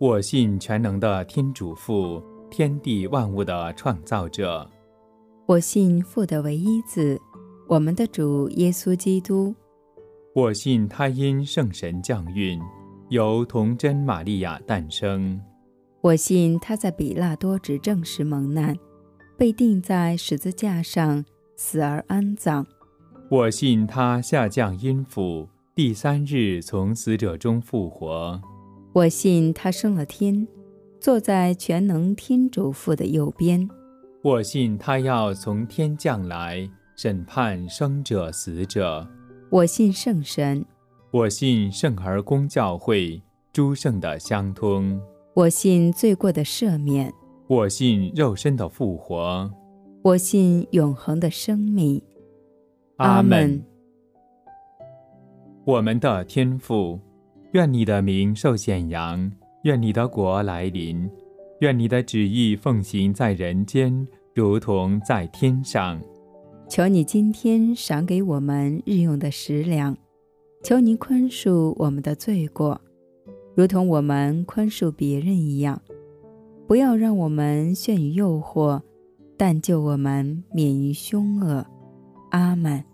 我信全能的天主父，天地万物的创造者。我信父的唯一子，我们的主耶稣基督。我信他因圣神降孕，由童真玛利亚诞生。我信他在比拉多执政时蒙难，被钉在十字架上，死而安葬。我信他下降阴府，第三日从死者中复活。我信他升了天，坐在全能天主父的右边。我信他要从天降来审判生者死者。我信圣神。我信圣而公教会诸圣的相通。我信罪过的赦免。我信肉身的复活。我信永恒的生命。阿门。我们的天父，愿你的名受显扬，愿你的国来临。愿你的旨意奉行在人间，如同在天上。求你今天赏给我们日用的食粮，求你宽恕我们的罪过，如同我们宽恕别人一样。不要让我们陷于诱惑，但救我们免于凶恶。阿门。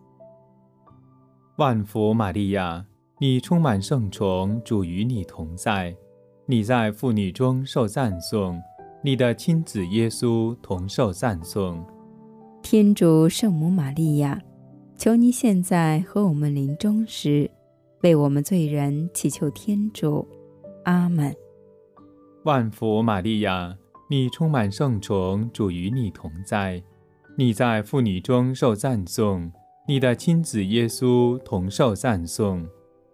万福玛利亚，你充满圣宠，主与你同在。你在妇女中受赞颂，你的亲子耶稣同受赞颂。天主圣母玛利亚，求你现在和我们临终时，为我们罪人祈求天主。阿门。万福玛利亚，你充满圣宠，主与你同在。你在妇女中受赞颂，你的亲子耶稣同受赞颂。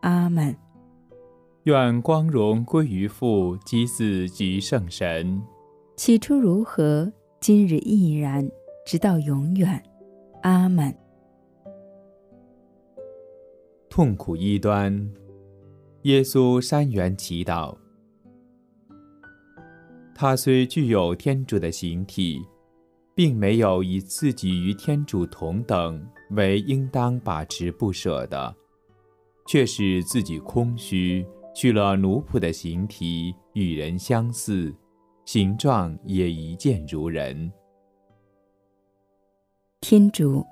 阿门。愿光荣归于父及子及圣神。起初如何，今日亦然，直到永远。阿门。痛苦一端，耶稣山园祈祷。他虽具有天主的形体，并没有以自己与天主同等为应当把持不舍的，却使自己空虚。去了奴仆的形体，与人相似，形状也一见如人。天主，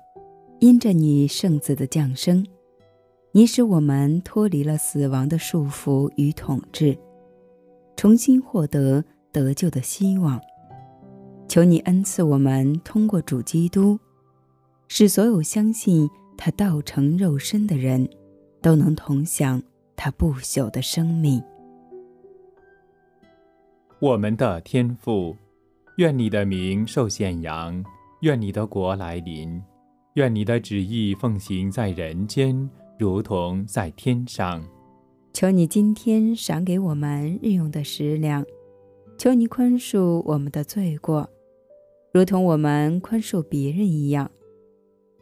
因着你圣子的降生，你使我们脱离了死亡的束缚与统治，重新获得得救的希望。求你恩赐我们，通过主基督，使所有相信他道成肉身的人，都能同享。他不朽的生命。我们的天父，愿你的名受显扬，愿你的国来临，愿你的旨意奉行在人间，如同在天上。求你今天赏给我们日用的食粮，求你宽恕我们的罪过，如同我们宽恕别人一样。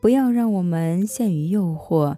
不要让我们陷于诱惑。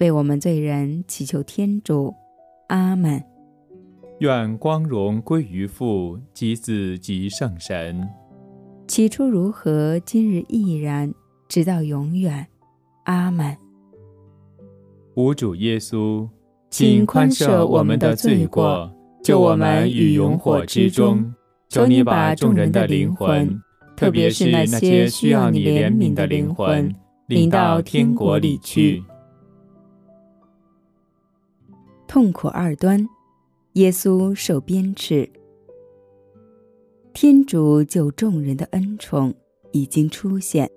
为我们罪人祈求天主。阿门。愿光荣归于父及子及圣神。起初如何，今日亦然，直到永远。阿门。无主耶稣，请宽赦我们的罪过，救我们于永火之中。求你把众人的灵魂。特别是那些需要你怜悯的灵魂，领到天国里去。痛苦二端，耶稣受鞭笞。天主救众人的恩宠已经出现，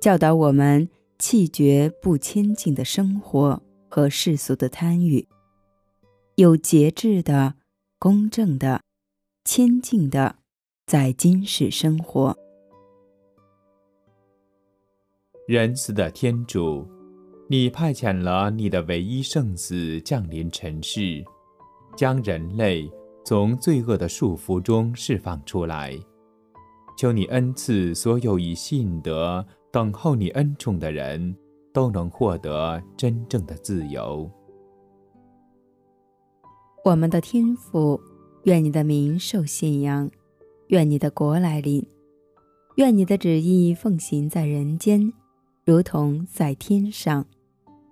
教导我们弃绝不谦敬的生活和世俗的贪欲，有节制的、公正的、谦敬的。在今世生活，仁慈的天主，你派遣了你的唯一圣子降临尘世，将人类从罪恶的束缚中释放出来。求你恩赐所有以信德等候你恩宠的人，都能获得真正的自由。我们的天父，愿你的名受信仰。愿你的国来临，愿你的旨意奉行在人间，如同在天上。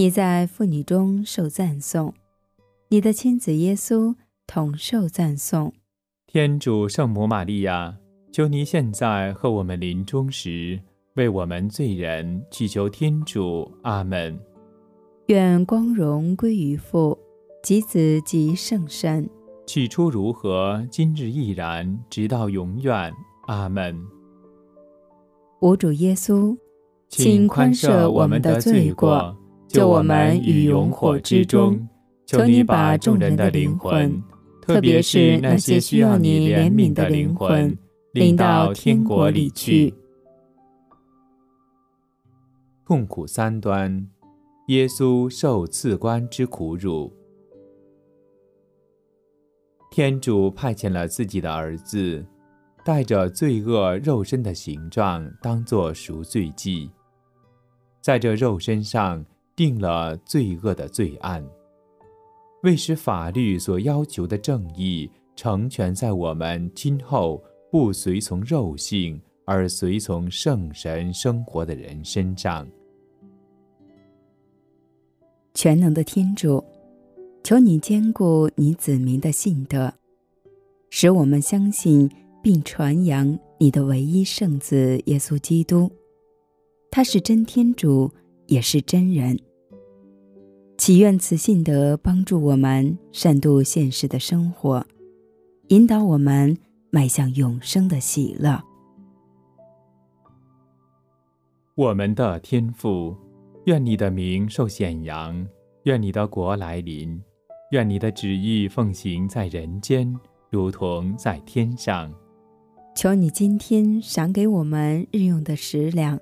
你在妇女中受赞颂，你的亲子耶稣同受赞颂。天主圣母玛利亚。求你现在和我们临终时，为我们罪人祈求天主。阿门。愿光荣归于父、及子、及圣神。起初如何，今日亦然，直到永远。阿门。我主耶稣，请宽赦我们的罪过，救我们于永火之中。求你把众人的灵魂，特别是那些需要你怜悯的灵魂。领到天国里去。痛苦三端，耶稣受刺官之苦辱。天主派遣了自己的儿子，带着罪恶肉身的形状，当作赎罪祭，在这肉身上定了罪恶的罪案，为使法律所要求的正义成全在我们今后。不随从肉性而随从圣神生活的人身上，全能的天主，求你兼顾你子民的信德，使我们相信并传扬你的唯一圣子耶稣基督。他是真天主，也是真人。祈愿此信德帮助我们善度现实的生活，引导我们。迈向永生的喜乐。我们的天父，愿你的名受显扬，愿你的国来临，愿你的旨意奉行在人间，如同在天上。求你今天赏给我们日用的食粮，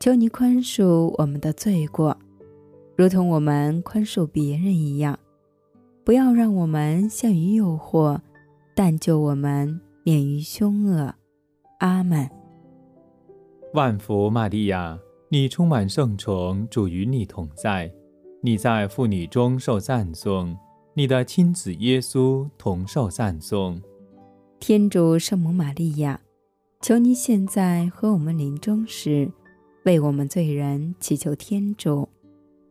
求你宽恕我们的罪过，如同我们宽恕别人一样。不要让我们陷于诱惑。但救我们免于凶恶，阿门。万福玛利亚，你充满圣宠，主与你同在，你在妇女中受赞颂，你的亲子耶稣同受赞颂。天主圣母玛利亚，求你现在和我们临终时，为我们罪人祈求天主，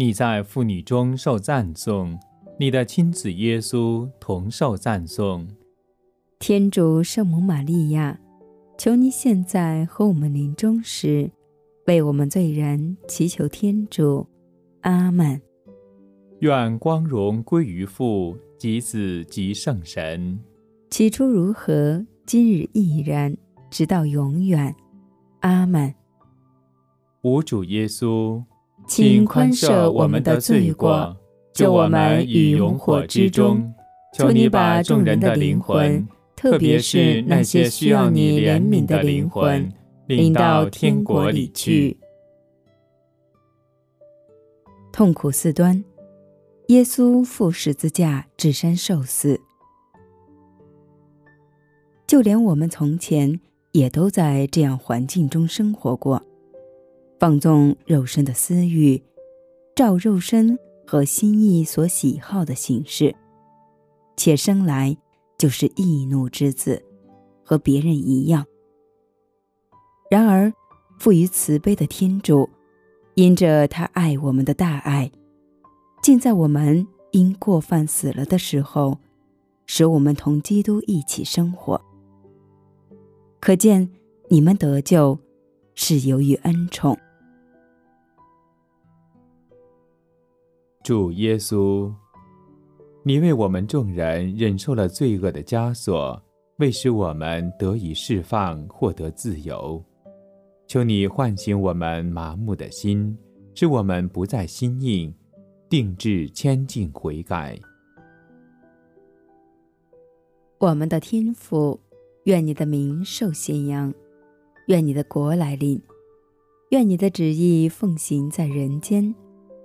你在妇女中受赞颂。你的亲子耶稣同受赞颂，天主圣母玛利亚，求你现在和我们临终时，为我们罪人祈求天主。阿门。愿光荣归于父及子及圣神。起初如何，今日亦然，直到永远。阿门。无主耶稣，请宽赦我们的罪过。救我们于永火之中，求你把众人的灵魂，特别是那些需要你怜悯的灵魂，领到天国里去。痛苦四端，耶稣负十字架至山受死。就连我们从前也都在这样环境中生活过，放纵肉身的私欲，照肉身。和心意所喜好的形式，且生来就是易怒之子，和别人一样。然而，富于慈悲的天主，因着他爱我们的大爱，竟在我们因过犯死了的时候，使我们同基督一起生活。可见，你们得救是由于恩宠。主耶稣，你为我们众人忍受了罪恶的枷锁，为使我们得以释放，获得自由。求你唤醒我们麻木的心，使我们不再心硬，定志谦敬悔改。我们的天父，愿你的名受显扬，愿你的国来临，愿你的旨意奉行在人间。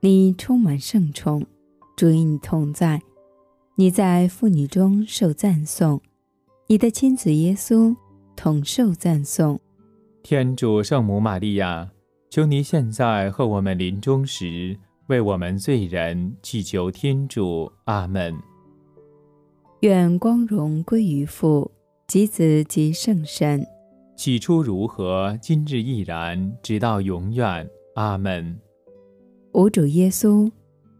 你充满圣宠，主与你同在，你在妇女中受赞颂，你的亲子耶稣同受赞颂。天主圣母玛利亚，求你现在和我们临终时。为我们罪人祈求天主，阿门。愿光荣归于父及子及圣神。起初如何，今日亦然，直到永远，阿门。吾主耶稣，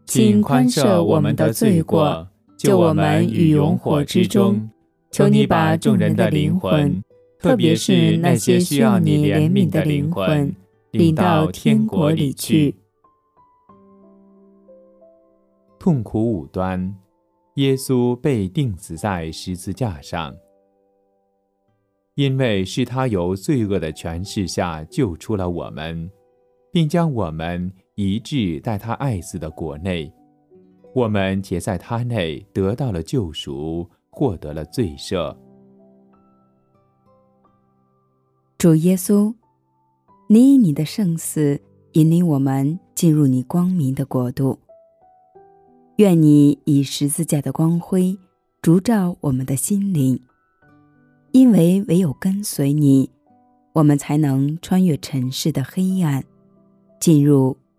请宽赦我们的罪过，救我们于永火之中。求你把众人的灵魂，特别是那些需要你怜悯的灵魂，领到天国里去。痛苦五端，耶稣被钉死在十字架上，因为是他由罪恶的权势下救出了我们，并将我们移至在他爱子的国内，我们且在他内得到了救赎，获得了罪赦。主耶稣，你以你的圣死引领我们进入你光明的国度。愿你以十字架的光辉烛照我们的心灵，因为唯有跟随你，我们才能穿越尘世的黑暗，进入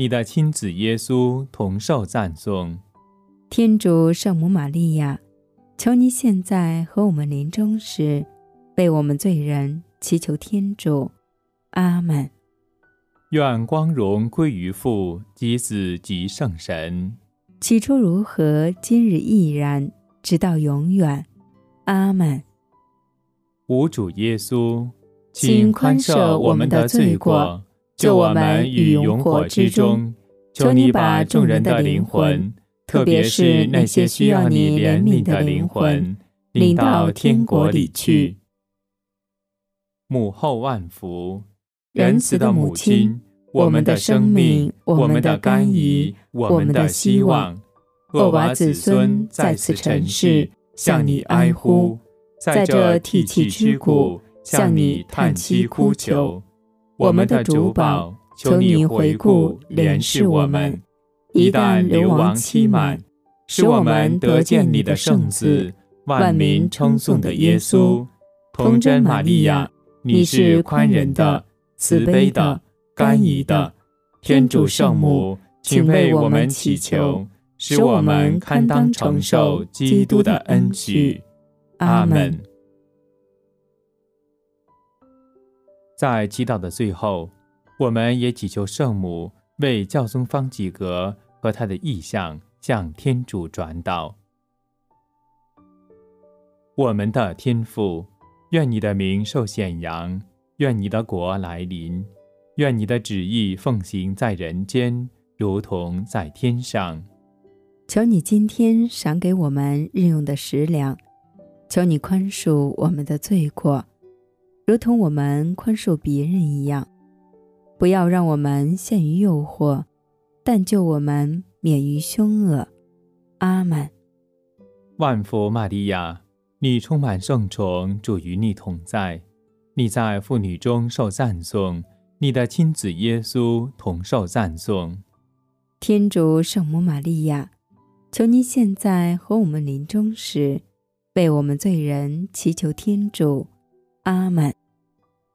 你的亲子耶稣同受赞颂。天主圣母玛利亚，求你现在和我们临终时，为我们罪人祈求天主。阿门。愿光荣归于父及子及圣神。起初如何，今日亦然，直到永远。阿门。无主耶稣，请宽赦我们的罪过，救我们于永火之中。求你把众人的灵魂，特别是那些需要你怜悯的灵魂，领到天国里去。母后万福，仁慈的母亲，我们的生命，我们的甘饴，我们的希望。厄娃子孙在此尘世，向你哀呼。在这涕泣之谷，向你叹息哭求，我们的主保，求你回顾怜视我们。一旦流亡期满，使我们得见你的圣子，万民称颂的耶稣。童真玛利亚，你是宽仁的、慈悲的、甘饴的天主圣母，请为我们祈求，使我们堪当承受基督的恩许。阿门。在祈祷的最后，我们也祈求圣母为教宗方济各和他的意向向天主转导。我们的天父，愿你的名受显扬，愿你的国来临，愿你的旨意奉行在人间，如同在天上。求你今天赏给我们日用的食粮，求你宽恕我们的罪过，如同我们宽恕别人一样。不要让我们陷于诱惑，但救我们免于凶恶。阿门。万福玛利亚。你充满圣宠，主与你同在，你在妇女中受赞颂，你的亲子耶稣同受赞颂。天主圣母玛利亚，求您现在和我们临终时，为我们罪人祈求天主。阿门。